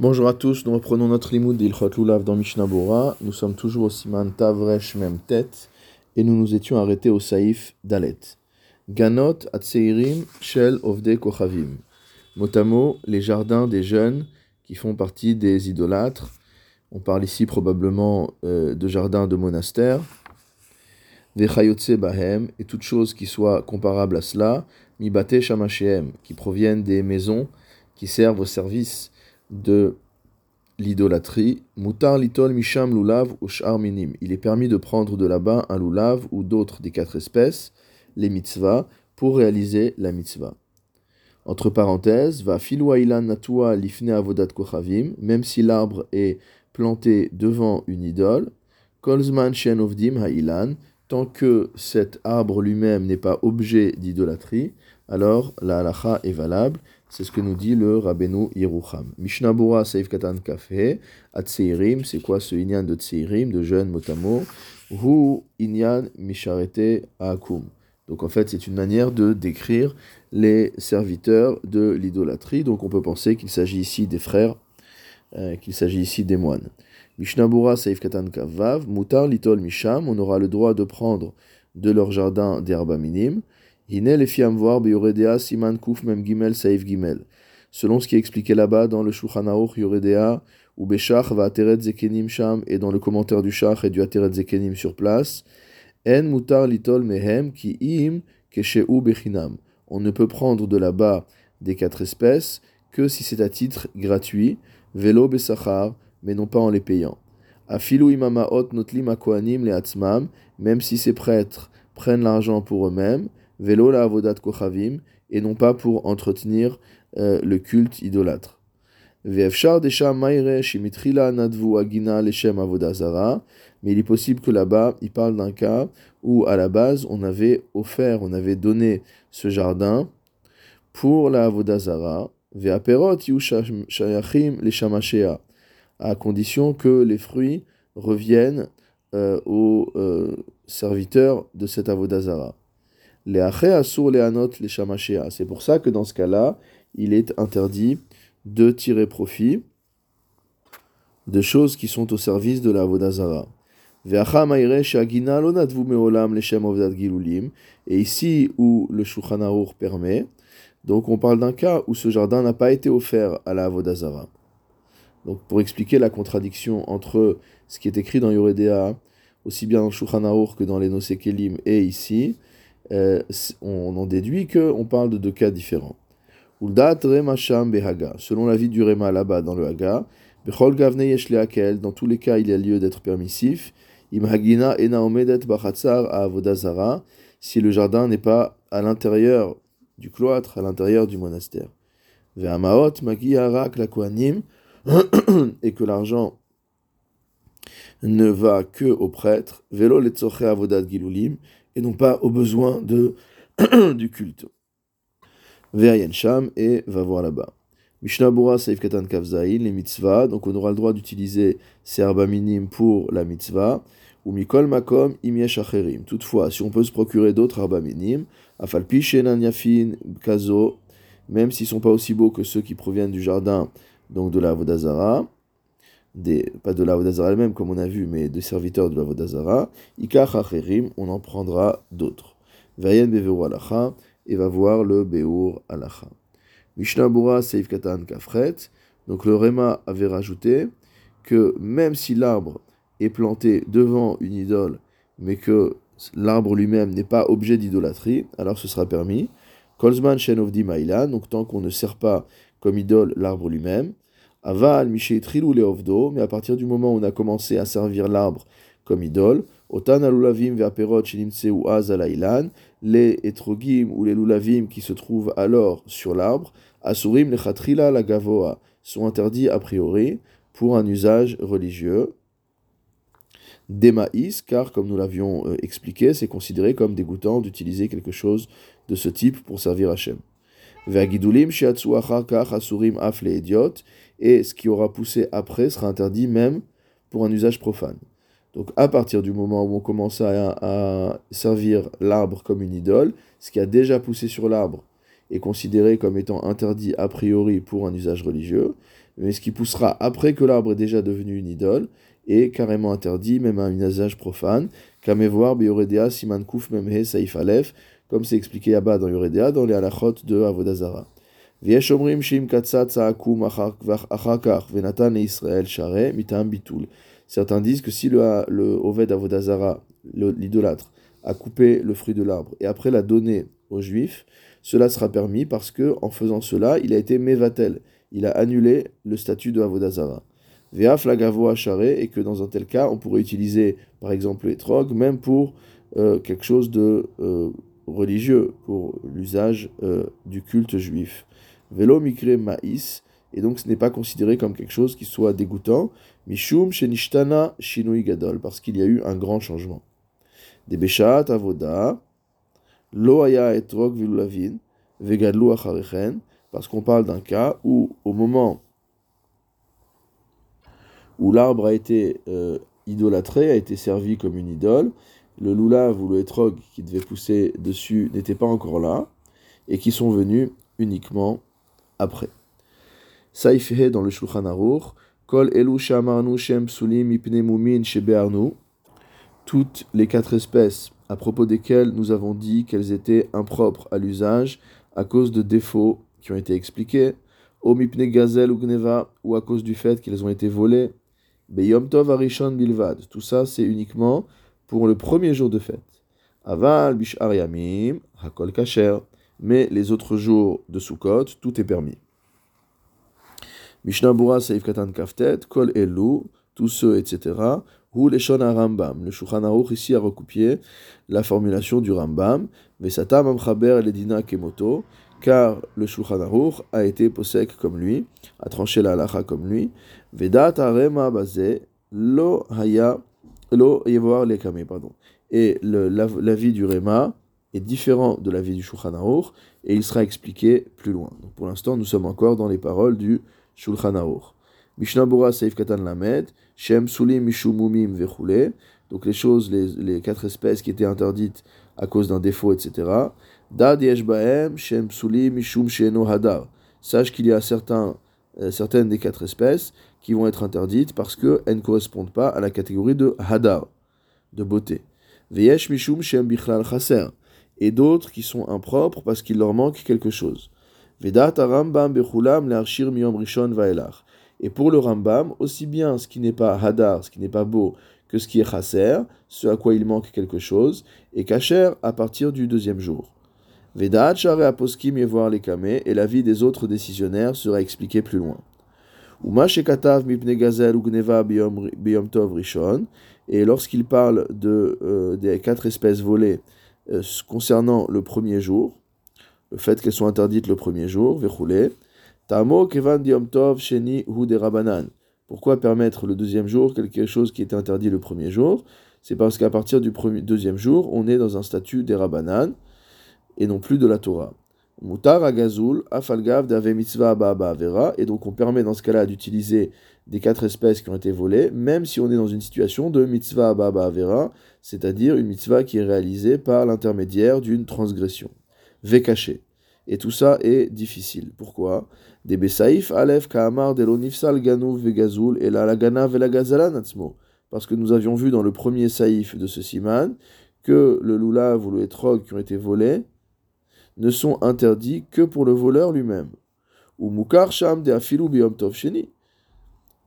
Bonjour à tous, nous reprenons notre limoud d'Ilchot Lulav dans Mishnah. Nous sommes toujours au Siman Tavresh même tête et nous nous étions arrêtés au Saïf Dalet. Ganot Atseirim Shel Ovde Kochavim. Motamo, les jardins des jeunes qui font partie des idolâtres. On parle ici probablement euh, de jardins de monastères. Vechayotse Bahem et toutes choses qui soient comparables à cela. Mibate Shamashem qui proviennent des maisons qui servent au service de l'idolâtrie. Mutar litol misham lulav ou minim. Il est permis de prendre de là-bas un lulav ou d'autres des quatre espèces, les mitzvahs, pour réaliser la mitzvah. Entre parenthèses, va filouailan natua lifne avodat kochavim, même si l'arbre est planté devant une idole, kolzman shen ovdim ha'ilan, tant que cet arbre lui-même n'est pas objet d'idolâtrie, alors la halacha est valable. C'est ce que nous dit le Rabbeinu Yerucham. Mishnah Bura Seif Katan Kafe, Atseirim, c'est quoi ce inyan de Tseirim, de jeunes motamo Hu inyan misharete akum. Donc en fait, c'est une manière de décrire les serviteurs de l'idolâtrie. Donc on peut penser qu'il s'agit ici des frères, euh, qu'il s'agit ici des moines. Mishnah Bura Seif Katan Kavav, Mutar Litol Misham, on aura le droit de prendre de leur jardin d'herba minime. Siman Kuf Mem Gimel Saif Gimel. Selon ce qui est expliqué là-bas dans le Shulchan Yoredea, ou Beshach va Ateret Zekenim Sham, et dans le commentaire du Shach et du Ateret Zekenim sur place, En Mutar Litol Mehem Ki Im Kesheu Bechinam. On ne peut prendre de là-bas des quatre espèces que si c'est à titre gratuit, Velo Besachar, mais non pas en les payant. Afilu Imamaot Notlim Akoanim Le Atzmam, même si ces prêtres prennent l'argent pour eux-mêmes, vélo la avodat kochavim, et non pas pour entretenir euh, le culte idolâtre. Mais il est possible que là-bas, il parle d'un cas où à la base, on avait offert, on avait donné ce jardin pour la avodazara, à condition que les fruits reviennent euh, aux euh, serviteurs de cet avodazara. C'est pour ça que dans ce cas-là, il est interdit de tirer profit de choses qui sont au service de la Vodazara. Et ici où le Shulchan permet, donc on parle d'un cas où ce jardin n'a pas été offert à la Vodazara. Donc pour expliquer la contradiction entre ce qui est écrit dans Yoredea, aussi bien dans Shulchan que dans les Nosekelim et ici, euh, on en déduit qu'on parle de deux cas différents. Selon l'avis du Rema là-bas dans le Haga, dans tous les cas il y a lieu d'être permissif. Si le jardin n'est pas à l'intérieur du cloître, à l'intérieur du monastère. et que l'argent ne va que aux prêtres, velo avodat gilulim, et non pas aux besoins de, du culte. Sham et va voir là-bas. Mishnah Bura Saif Katan Kavzaïn, les mitzvahs, donc on aura le droit d'utiliser ces herbes minimes pour la mitzvah. Ou Mikol Makom Imyesh Acherim. Toutefois, si on peut se procurer d'autres herbes minimes, Afalpi Shenan Yafin Kazo, même s'ils ne sont pas aussi beaux que ceux qui proviennent du jardin, donc de la Vodazara, pas de la Vodazara elle-même comme on a vu, mais des serviteurs de la Vodazara, Ikach Acherim, on en prendra d'autres. Vayen Beveur Alacha, et va voir le Beur Alacha. Mishnah Bura Seif Katan Kafret, donc le Réma avait rajouté que même si l'arbre est planté devant une idole, mais que l'arbre lui-même n'est pas objet d'idolâtrie, alors ce sera permis. Kolzman Shenovdi Maïlan, donc tant qu'on ne sert pas comme idole l'arbre lui-même, Aval, Trilou Leovdo, mais à partir du moment où on a commencé à servir l'arbre comme idole, Otan alulavim ve'aperot ou les etrogim ou les lulavim qui se trouvent alors sur l'arbre, asurim lechatrila la gavoa, sont interdits a priori pour un usage religieux. Des maïs, car comme nous l'avions euh, expliqué, c'est considéré comme dégoûtant d'utiliser quelque chose de ce type pour servir Hachem. Et ce qui aura poussé après sera interdit même pour un usage profane. Donc à partir du moment où on commence à, servir l'arbre comme une idole, ce qui a déjà poussé sur l'arbre est considéré comme étant interdit a priori pour un usage religieux. Mais ce qui poussera après que l'arbre est déjà devenu une idole est carrément interdit, même à un usage profane. Memhe Saif comme c'est expliqué là-bas dans Yoredea, dans les halachot de Avodazara. ויש אומרים שאם קצץ העקום אחר כך ונתן לישראל שרה מטעם ביטול. Certains disent que si le, le Oved Avodazara, l'idolâtre, a coupé le fruit de l'arbre et après l'a donné aux juifs, cela sera permis parce que en faisant cela, il a été mevatel, il a annulé le statut de Avodazara. Veaf lagavo acharé et que dans un tel cas, on pourrait utiliser par exemple les trogs, même pour euh, quelque chose de euh, religieux, pour l'usage euh, du culte juif. Velo mikre maïs, et donc ce n'est pas considéré comme quelque chose qui soit dégoûtant. Mishum shenishtana shinui gadol, parce qu'il y a eu un grand changement. Des beshat avoda, lo haya etrog vilulavin, vegadlu acharechen, parce qu'on parle d'un cas où, au moment où l'arbre a été euh, idolâtré, a été servi comme une idole, le lulav ou le etrog qui devait pousser dessus n'était pas encore là, et qui sont venus uniquement après. Saïfhe dans le Shulchan Aruch, Kol elu shamarnu shem psulim ipne mumin shebearnu, toutes les quatre espèces à propos desquelles nous avons dit qu'elles étaient impropres à l'usage à cause de défauts qui ont été expliqués, omipne gazel ou gneva, ou à cause du fait qu'elles ont été volées, beyom tov arishon bilvad, tout ça c'est uniquement pour le premier jour de fête. Aval bishar yamim, hakol kacher, mais les autres jours de Sukkot, tout est permis. Mishnah Bura Saif Katan Kaftet, Kol Elu, tous ceux, etc. Ou les Rambam. Le Shulchan ici a recopié la formulation du Rambam. Vesatam Amchaber Ledina Kemoto, car le Shulchan a été posek comme lui, a tranché la halacha comme lui. Vedat Arema Bazé, Lo Haya, Pardon. Et l'avis du Rema est différent de l'avis du Shulchan Aruch, et il sera expliqué plus loin. Donc pour l'instant, nous sommes encore dans les paroles du Shulchan Aruch. Mishnah Seif Katan Lamed, Shem Sulim Mishumumim Vechule, donc les choses, les, les, quatre espèces qui étaient interdites à cause d'un défaut, etc. Dad Yeshbaem, Shem Sulim Mishum Sheno. Sache qu'il y a certains, certaines des quatre espèces qui vont être interdites parce qu'elles ne correspondent pas à la catégorie de Hadar, de beauté. Veyesh Mishum Shem Chaser. Et d'autres qui sont impropres parce qu'il leur manque quelque chose. Et pour le Rambam, aussi bien ce qui n'est pas Hadar, ce qui n'est pas beau, que ce qui est Chaser, ce à quoi il manque quelque chose, est Kacher à partir du deuxième jour. Vedat Share Aposkim Yevoir Lekame, et la vie des autres décisionnaires sera expliquée plus loin. Uma Shekatav Mipne Gazel Ugneva Biyom Rishon, et lorsqu'il parle de, euh, des quatre espèces volées euh, concernant le premier jour, le fait qu'elles soient interdites le premier jour, vechoulé. Tamo kevan tov sheni hu. Pourquoi permettre le deuxième jour quelque chose qui était interdit le premier jour? C'est parce qu'à partir du premier, deuxième jour, on est dans un statut des rabanan et non plus de la Torah. Mutar agazul afalgav d'ave mitzvah et donc on permet dans ce cas-là d'utiliser des quatre espèces qui ont été volées, même si on est dans une situation de mitzvah avera, c'est-à-dire une mitzvah qui est réalisée par l'intermédiaire d'une transgression caché. Et tout ça est difficile. Pourquoi? Des Besaïf, Aleph, Kaamar, Vegazul, et la Lagana. Parce que nous avions vu dans le premier saïf de ce siman que le lulav ou le etrog qui ont été volés ne sont interdits que pour le voleur lui-même. Ou Mukar.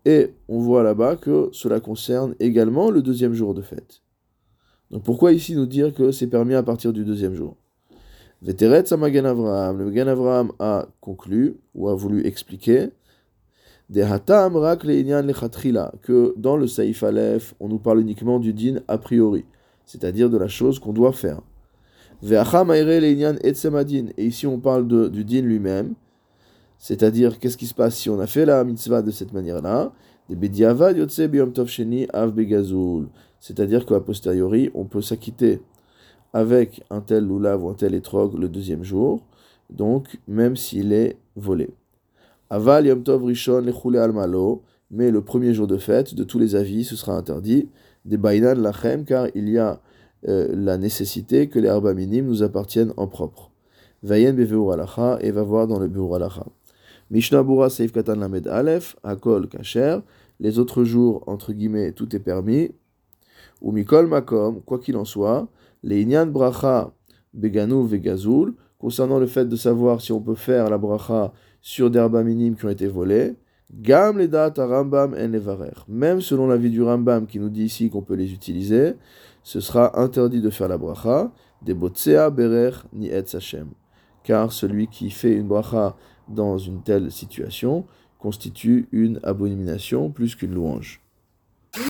Et on voit là-bas que cela concerne également le deuxième jour de fête. Donc pourquoi ici nous dire que c'est permis à partir du deuxième jour? Avraham, le Magen Avraham a conclu, ou a voulu expliquer, que dans le Saïf Aleph, on nous parle uniquement du din a priori, c'est-à-dire de la chose qu'on doit faire. Et ici on parle de, du din lui-même, c'est-à-dire qu'est-ce qui se passe si on a fait la mitzvah de cette manière-là, c'est-à-dire qu'à posteriori on peut s'acquitter avec un tel lulav ou un tel étrog le deuxième jour, donc même s'il est volé. Aval yom tov rishon al malo, mais le premier jour de fête, de tous les avis, ce sera interdit. Des bainan lachem, car il y a euh, la nécessité que les herbes minimes nous appartiennent en propre. Vayen beveur alacha, et va voir dans le beur alacha. Mishnah Bura Seif Katan Lamed Aleph, Hakol Kacher, les autres jours, entre guillemets, tout est permis. Ou Mikol Makom, quoi qu'il en soit, les Inyan Bracha Beganu Vegazul, concernant le fait de savoir si on peut faire la bracha sur des rabbins minimes qui ont été volés, Gam les dates Rambam en. Même selon l'avis du Rambam qui nous dit ici qu'on peut les utiliser, ce sera interdit de faire la bracha, des botsea berer ni et sachem. Car celui qui fait une bracha dans une telle situation constitue une abomination plus qu'une louange.